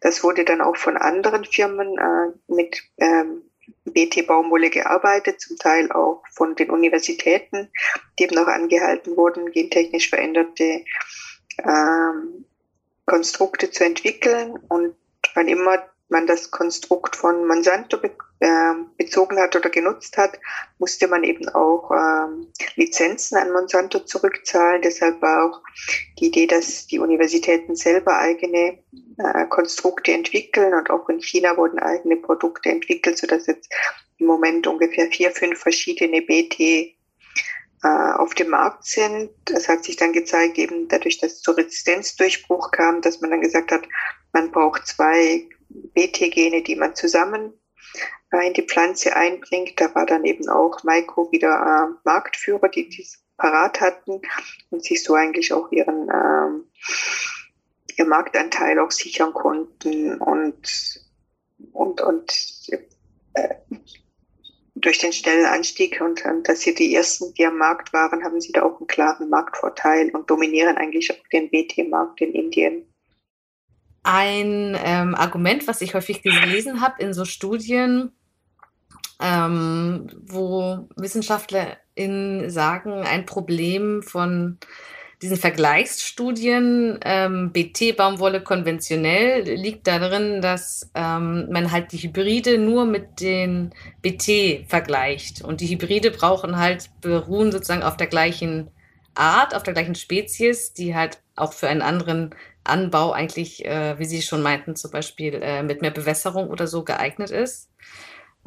Das wurde dann auch von anderen Firmen äh, mit ähm, BT-Baumwolle gearbeitet, zum Teil auch von den Universitäten, die eben auch angehalten wurden, gentechnisch veränderte ähm, Konstrukte zu entwickeln. Und wann immer man das Konstrukt von Monsanto be äh, bezogen hat oder genutzt hat, musste man eben auch ähm, Lizenzen an Monsanto zurückzahlen. Deshalb war auch die Idee, dass die Universitäten selber eigene äh, Konstrukte entwickeln und auch in China wurden eigene Produkte entwickelt, sodass jetzt im Moment ungefähr vier, fünf verschiedene BT äh, auf dem Markt sind. Das hat sich dann gezeigt, eben dadurch, dass es zu Resistenzdurchbruch kam, dass man dann gesagt hat, man braucht zwei BT-Gene, die man zusammen äh, in die Pflanze einbringt. Da war dann eben auch Maiko wieder äh, Marktführer, die dies parat hatten und sich so eigentlich auch ihren, ähm, ihr Marktanteil auch sichern konnten und, und, und äh, durch den schnellen Anstieg und, und dass sie die ersten, die am Markt waren, haben sie da auch einen klaren Marktvorteil und dominieren eigentlich auch den BT-Markt in Indien ein ähm, Argument, was ich häufig gelesen habe in so Studien, ähm, wo WissenschaftlerInnen sagen, ein Problem von diesen Vergleichsstudien ähm, BT-Baumwolle konventionell liegt darin, dass ähm, man halt die Hybride nur mit den BT vergleicht. Und die Hybride brauchen halt, beruhen sozusagen auf der gleichen Art, auf der gleichen Spezies, die halt auch für einen anderen Anbau eigentlich, äh, wie Sie schon meinten, zum Beispiel äh, mit mehr Bewässerung oder so geeignet ist.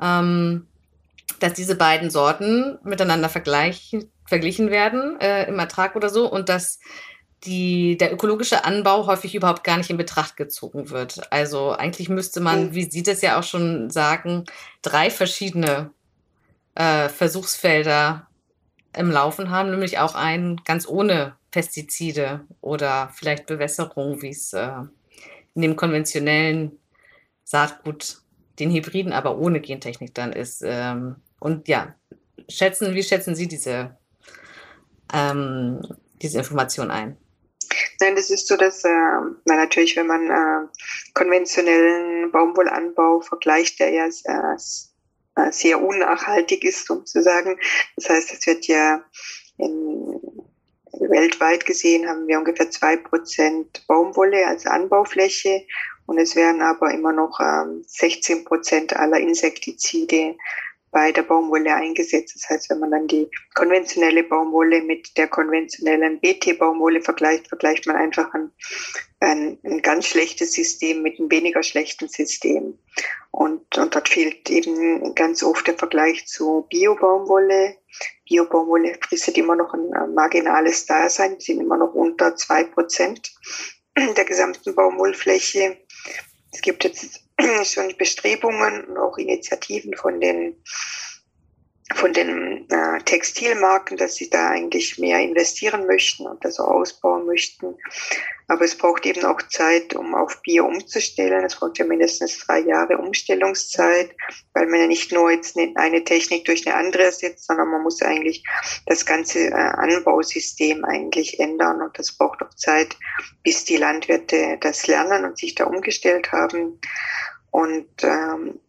Ähm, dass diese beiden Sorten miteinander verglichen werden äh, im Ertrag oder so und dass die, der ökologische Anbau häufig überhaupt gar nicht in Betracht gezogen wird. Also eigentlich müsste man, wie Sie das ja auch schon sagen, drei verschiedene äh, Versuchsfelder im Laufen haben, nämlich auch einen ganz ohne Pestizide oder vielleicht Bewässerung, wie es äh, in dem konventionellen Saatgut, den Hybriden, aber ohne Gentechnik dann ist. Ähm, und ja, schätzen, wie schätzen Sie diese, ähm, diese Information ein? Nein, das ist so, dass äh, na natürlich, wenn man äh, konventionellen Baumwollanbau vergleicht, der ja äh, sehr unnachhaltig ist, um zu sagen. Das heißt, es wird ja in, weltweit gesehen haben wir ungefähr zwei Prozent Baumwolle als Anbaufläche und es werden aber immer noch ähm, 16 Prozent aller Insektizide bei der Baumwolle eingesetzt. Das heißt, wenn man dann die konventionelle Baumwolle mit der konventionellen BT-Baumwolle vergleicht, vergleicht man einfach ein, ein, ein, ganz schlechtes System mit einem weniger schlechten System. Und, und dort fehlt eben ganz oft der Vergleich zu Bio-Baumwolle. Bio-Baumwolle frisst immer noch ein marginales Dasein, sind immer noch unter zwei Prozent der gesamten Baumwollfläche. Es gibt jetzt schon Bestrebungen und auch Initiativen von den von den äh, Textilmarken, dass sie da eigentlich mehr investieren möchten und das auch ausbauen möchten. Aber es braucht eben auch Zeit, um auf Bio umzustellen. Es braucht ja mindestens drei Jahre Umstellungszeit, weil man ja nicht nur jetzt eine Technik durch eine andere ersetzt, sondern man muss eigentlich das ganze äh, Anbausystem eigentlich ändern. Und das braucht auch Zeit, bis die Landwirte das lernen und sich da umgestellt haben. Und ähm, äh,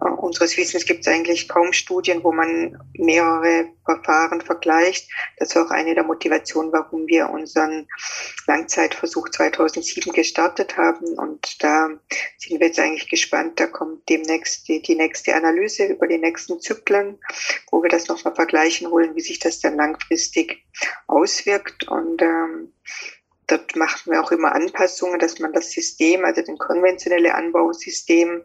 unseres Wissens gibt es eigentlich kaum Studien, wo man mehrere Verfahren vergleicht. Das war auch eine der Motivationen, warum wir unseren Langzeitversuch 2007 gestartet haben. Und da sind wir jetzt eigentlich gespannt. Da kommt demnächst die, die nächste Analyse über die nächsten Zyklen, wo wir das nochmal vergleichen wollen, wie sich das dann langfristig auswirkt. Und ähm, dort machen wir auch immer Anpassungen, dass man das System, also den konventionelle Anbausystem,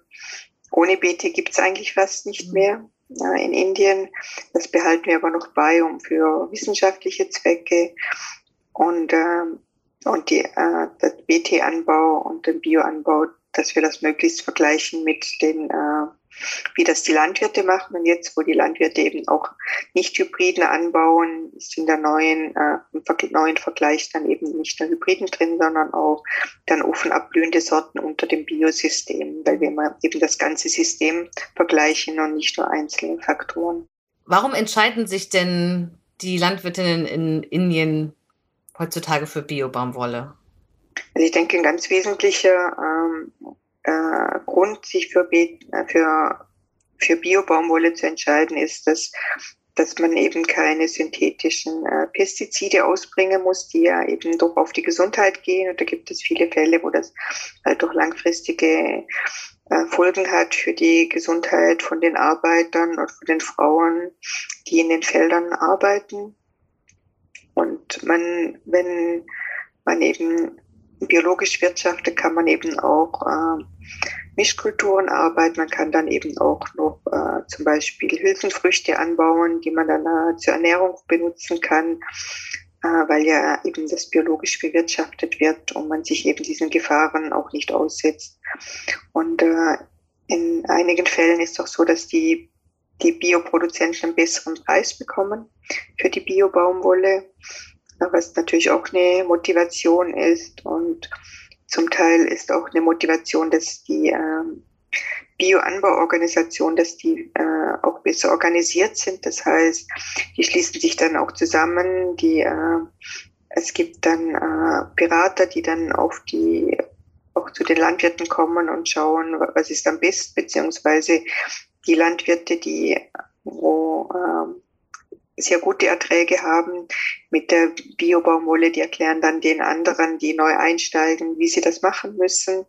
ohne BT gibt es eigentlich fast nicht mhm. mehr ja, in Indien. Das behalten wir aber noch bei, um für wissenschaftliche Zwecke und, äh, und die, äh, das BT-Anbau und den Bioanbau, dass wir das möglichst vergleichen mit den äh, wie das die Landwirte machen. Und jetzt, wo die Landwirte eben auch nicht Hybriden anbauen, ist in der neuen, äh, im neuen Vergleich dann eben nicht nur Hybriden drin, sondern auch dann offen abblühende Sorten unter dem Biosystem, weil wir mal eben das ganze System vergleichen und nicht nur einzelne Faktoren. Warum entscheiden sich denn die Landwirtinnen in Indien heutzutage für Biobaumwolle? Also ich denke, ein ganz wesentlicher ähm, äh, Grund, sich für, äh, für, für Biobaumwolle zu entscheiden, ist, dass, dass man eben keine synthetischen äh, Pestizide ausbringen muss, die ja eben doch auf die Gesundheit gehen. Und da gibt es viele Fälle, wo das halt doch langfristige äh, Folgen hat für die Gesundheit von den Arbeitern und von den Frauen, die in den Feldern arbeiten. Und man, wenn man eben biologisch wirtschaftet, kann man eben auch äh, Mischkulturen arbeiten. Man kann dann eben auch noch äh, zum Beispiel Hülsenfrüchte anbauen, die man dann äh, zur Ernährung benutzen kann, äh, weil ja eben das biologisch bewirtschaftet wird und man sich eben diesen Gefahren auch nicht aussetzt. Und äh, in einigen Fällen ist es auch so, dass die, die Bioproduzenten einen besseren Preis bekommen für die Biobaumwolle was natürlich auch eine Motivation ist und zum Teil ist auch eine Motivation, dass die äh, Bioanbauorganisation, dass die äh, auch besser organisiert sind. Das heißt, die schließen sich dann auch zusammen. Die, äh, es gibt dann äh, Berater, die dann auf die auch zu den Landwirten kommen und schauen, was ist am besten, beziehungsweise die Landwirte, die wo äh, sehr gute Erträge haben mit der Biobaumwolle. Die erklären dann den anderen, die neu einsteigen, wie sie das machen müssen.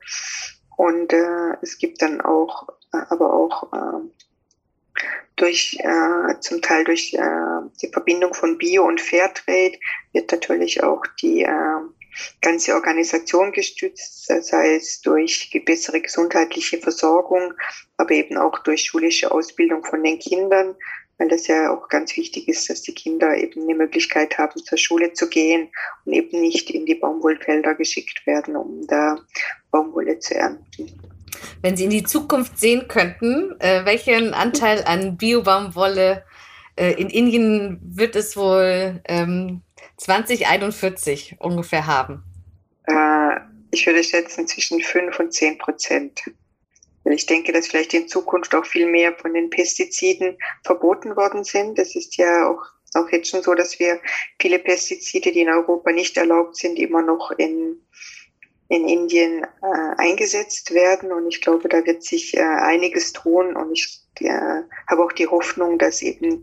Und äh, es gibt dann auch, äh, aber auch äh, durch äh, zum Teil durch äh, die Verbindung von Bio und Fairtrade wird natürlich auch die äh, ganze Organisation gestützt, sei es durch bessere gesundheitliche Versorgung, aber eben auch durch schulische Ausbildung von den Kindern, weil das ja auch ganz wichtig ist, dass die Kinder eben eine Möglichkeit haben, zur Schule zu gehen und eben nicht in die Baumwollfelder geschickt werden, um da Baumwolle zu ernten. Wenn Sie in die Zukunft sehen könnten, äh, welchen Anteil an Biobaumwolle äh, in Indien wird es wohl ähm, 2041 ungefähr haben? Äh, ich würde schätzen zwischen 5 und 10 Prozent. Ich denke, dass vielleicht in Zukunft auch viel mehr von den Pestiziden verboten worden sind. Das ist ja auch, auch jetzt schon so, dass wir viele Pestizide, die in Europa nicht erlaubt sind, immer noch in, in Indien äh, eingesetzt werden. Und ich glaube, da wird sich äh, einiges tun. Und ich äh, habe auch die Hoffnung, dass eben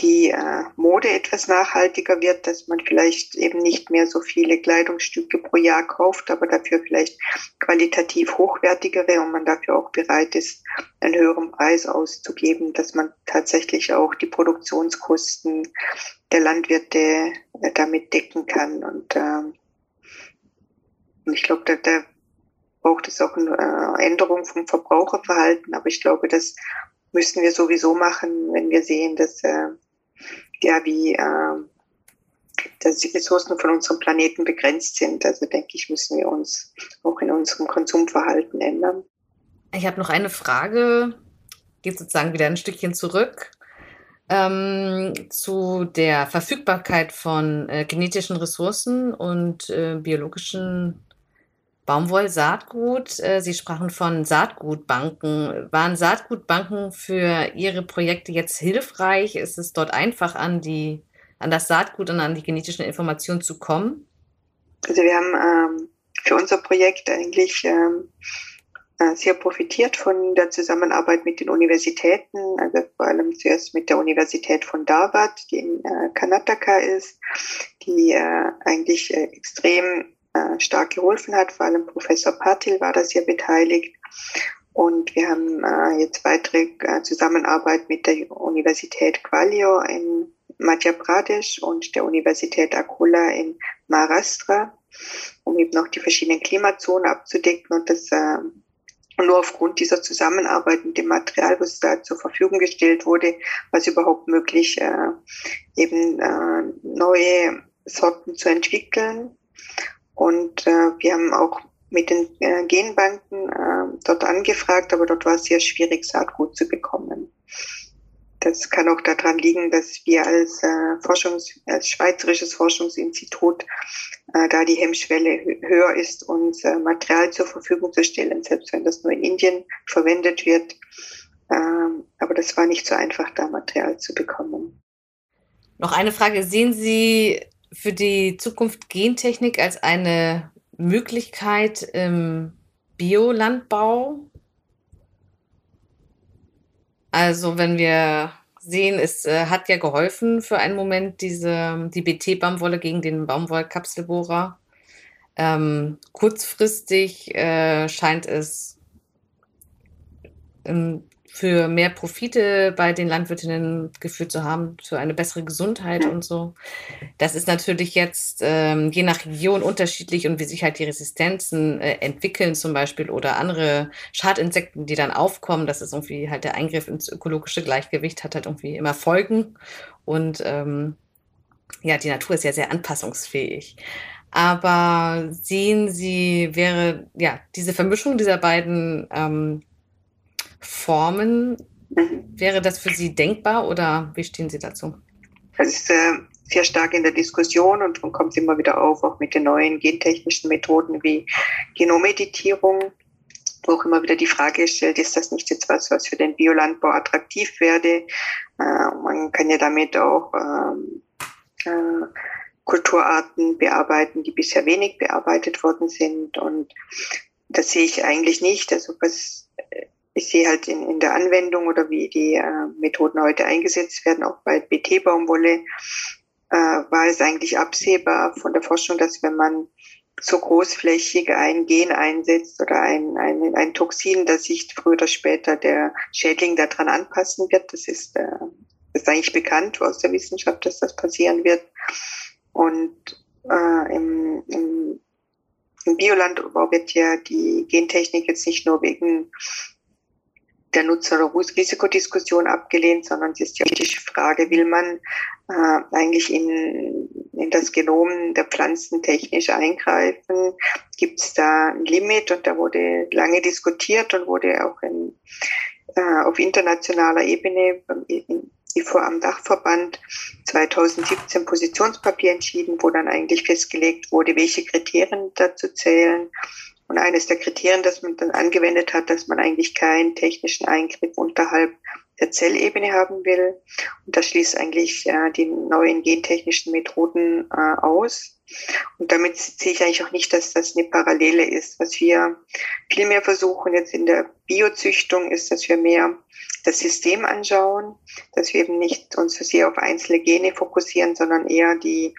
die äh, Mode etwas nachhaltiger wird, dass man vielleicht eben nicht mehr so viele Kleidungsstücke pro Jahr kauft, aber dafür vielleicht qualitativ hochwertigere und man dafür auch bereit ist, einen höheren Preis auszugeben, dass man tatsächlich auch die Produktionskosten der Landwirte äh, damit decken kann. Und, äh, und ich glaube, da, da braucht es auch eine äh, Änderung vom Verbraucherverhalten, aber ich glaube, das müssen wir sowieso machen, wenn wir sehen, dass äh, ja, wie äh, dass die Ressourcen von unserem Planeten begrenzt sind. Also denke ich, müssen wir uns auch in unserem Konsumverhalten ändern. Ich habe noch eine Frage, geht sozusagen wieder ein Stückchen zurück ähm, zu der Verfügbarkeit von äh, genetischen Ressourcen und äh, biologischen Baumwollsaatgut. Äh, Sie sprachen von Saatgutbanken. Waren Saatgutbanken für Ihre Projekte jetzt hilfreich? Ist es dort einfach an die, an das Saatgut und an die genetischen Informationen zu kommen? Also wir haben ähm, für unser Projekt eigentlich ähm, äh, sehr profitiert von der Zusammenarbeit mit den Universitäten, also vor allem zuerst mit der Universität von Darwad, die in äh, Karnataka ist, die äh, eigentlich äh, extrem äh, stark geholfen hat. Vor allem Professor Patil war da sehr beteiligt. Und wir haben äh, jetzt weitere äh, Zusammenarbeit mit der Universität Gwalior in Madhya Pradesh und der Universität Akula in Maharashtra, um eben auch die verschiedenen Klimazonen abzudecken und das äh, nur aufgrund dieser Zusammenarbeit mit dem Material, was da zur Verfügung gestellt wurde, war es überhaupt möglich, äh, eben äh, neue Sorten zu entwickeln und äh, wir haben auch mit den äh, Genbanken äh, dort angefragt, aber dort war es sehr schwierig, Saatgut zu bekommen. Das kann auch daran liegen, dass wir als, äh, Forschungs-, als schweizerisches Forschungsinstitut äh, da die Hemmschwelle höher ist, uns äh, Material zur Verfügung zu stellen, selbst wenn das nur in Indien verwendet wird. Ähm, aber das war nicht so einfach, da Material zu bekommen. Noch eine Frage. Sehen Sie für die Zukunft Gentechnik als eine Möglichkeit im Biolandbau? Also wenn wir sehen, es äh, hat ja geholfen für einen Moment diese, die BT-Baumwolle gegen den Baumwollkapselbohrer. Ähm, kurzfristig äh, scheint es im für mehr Profite bei den Landwirtinnen geführt zu haben, für eine bessere Gesundheit und so. Das ist natürlich jetzt ähm, je nach Region unterschiedlich und wie sich halt die Resistenzen äh, entwickeln zum Beispiel oder andere Schadinsekten, die dann aufkommen. Das ist irgendwie halt der Eingriff ins ökologische Gleichgewicht hat halt irgendwie immer Folgen und ähm, ja, die Natur ist ja sehr anpassungsfähig. Aber sehen Sie, wäre ja diese Vermischung dieser beiden ähm, Formen. Wäre das für Sie denkbar oder wie stehen Sie dazu? Es ist äh, sehr stark in der Diskussion und darum kommt immer wieder auf, auch mit den neuen gentechnischen Methoden wie Genomeditierung, wo auch immer wieder die Frage stellt, ist das nicht jetzt was, was für den Biolandbau attraktiv werde? Äh, man kann ja damit auch ähm, äh, Kulturarten bearbeiten, die bisher wenig bearbeitet worden sind. Und das sehe ich eigentlich nicht. Also was ich sehe halt in, in der Anwendung oder wie die äh, Methoden heute eingesetzt werden, auch bei BT-Baumwolle, äh, war es eigentlich absehbar von der Forschung, dass wenn man so großflächig ein Gen einsetzt oder ein, ein, ein Toxin, das sich früher oder später der Schädling daran anpassen wird. Das ist, äh, ist eigentlich bekannt aus der Wissenschaft, dass das passieren wird. Und äh, im, im, im Biolandbau wird ja die Gentechnik jetzt nicht nur wegen der Nutzer- oder Risikodiskussion abgelehnt, sondern es ist die Frage, will man äh, eigentlich in, in das Genom der Pflanzen technisch eingreifen? Gibt es da ein Limit? Und da wurde lange diskutiert und wurde auch in, äh, auf internationaler Ebene im IFO am Dachverband 2017 Positionspapier entschieden, wo dann eigentlich festgelegt wurde, welche Kriterien dazu zählen und eines der Kriterien, das man dann angewendet hat, dass man eigentlich keinen technischen Eingriff unterhalb der Zellebene haben will. Und das schließt eigentlich äh, die neuen gentechnischen Methoden äh, aus. Und damit sehe ich eigentlich auch nicht, dass das eine Parallele ist. Was wir viel mehr versuchen jetzt in der Biozüchtung ist, dass wir mehr das System anschauen, dass wir eben nicht uns so sehr auf einzelne Gene fokussieren, sondern eher die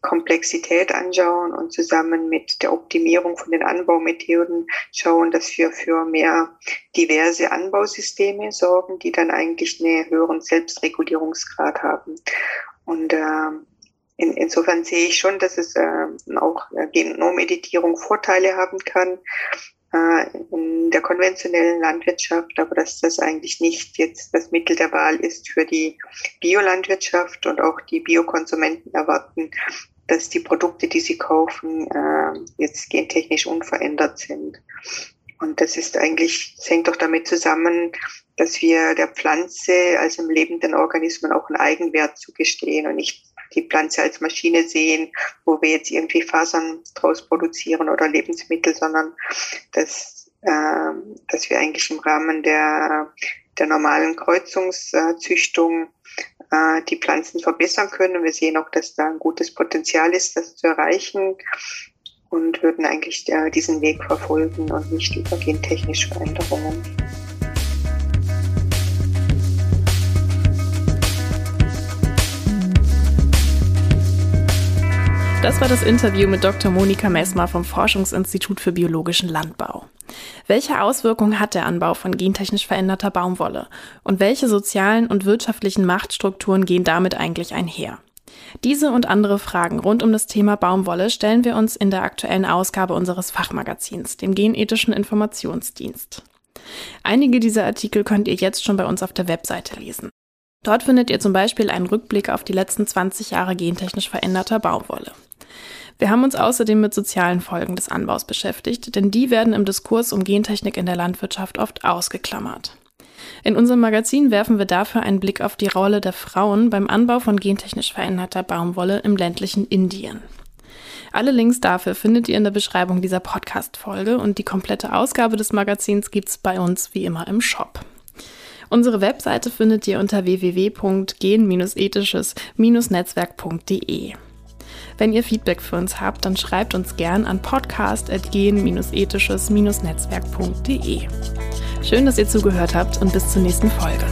Komplexität anschauen und zusammen mit der Optimierung von den Anbaumethoden schauen, dass wir für mehr diverse Anbausysteme sorgen, die dann eigentlich einen höheren Selbstregulierungsgrad haben. Und äh, in, insofern sehe ich schon, dass es äh, auch Genomeditierung Vorteile haben kann in der konventionellen Landwirtschaft, aber dass das eigentlich nicht jetzt das Mittel der Wahl ist für die Biolandwirtschaft und auch die Biokonsumenten erwarten, dass die Produkte, die sie kaufen, äh, jetzt gentechnisch unverändert sind. Und das ist eigentlich, das hängt doch damit zusammen, dass wir der Pflanze als im lebenden Organismen auch einen Eigenwert zugestehen und nicht die Pflanze als Maschine sehen, wo wir jetzt irgendwie Fasern draus produzieren oder Lebensmittel, sondern dass, äh, dass wir eigentlich im Rahmen der, der normalen Kreuzungszüchtung äh, die Pflanzen verbessern können. Wir sehen auch, dass da ein gutes Potenzial ist, das zu erreichen und würden eigentlich äh, diesen Weg verfolgen und nicht über gentechnische Veränderungen. Das war das Interview mit Dr. Monika Messmer vom Forschungsinstitut für biologischen Landbau. Welche Auswirkungen hat der Anbau von gentechnisch veränderter Baumwolle? Und welche sozialen und wirtschaftlichen Machtstrukturen gehen damit eigentlich einher? Diese und andere Fragen rund um das Thema Baumwolle stellen wir uns in der aktuellen Ausgabe unseres Fachmagazins, dem Genethischen Informationsdienst. Einige dieser Artikel könnt ihr jetzt schon bei uns auf der Webseite lesen. Dort findet ihr zum Beispiel einen Rückblick auf die letzten 20 Jahre gentechnisch veränderter Baumwolle. Wir haben uns außerdem mit sozialen Folgen des Anbaus beschäftigt, denn die werden im Diskurs um Gentechnik in der Landwirtschaft oft ausgeklammert. In unserem Magazin werfen wir dafür einen Blick auf die Rolle der Frauen beim Anbau von gentechnisch veränderter Baumwolle im ländlichen Indien. Alle Links dafür findet ihr in der Beschreibung dieser Podcast-Folge und die komplette Ausgabe des Magazins gibt's bei uns wie immer im Shop. Unsere Webseite findet ihr unter www.gen-ethisches-netzwerk.de. Wenn ihr Feedback für uns habt, dann schreibt uns gern an podcast.gen-ethisches-netzwerk.de. Schön, dass ihr zugehört habt und bis zur nächsten Folge.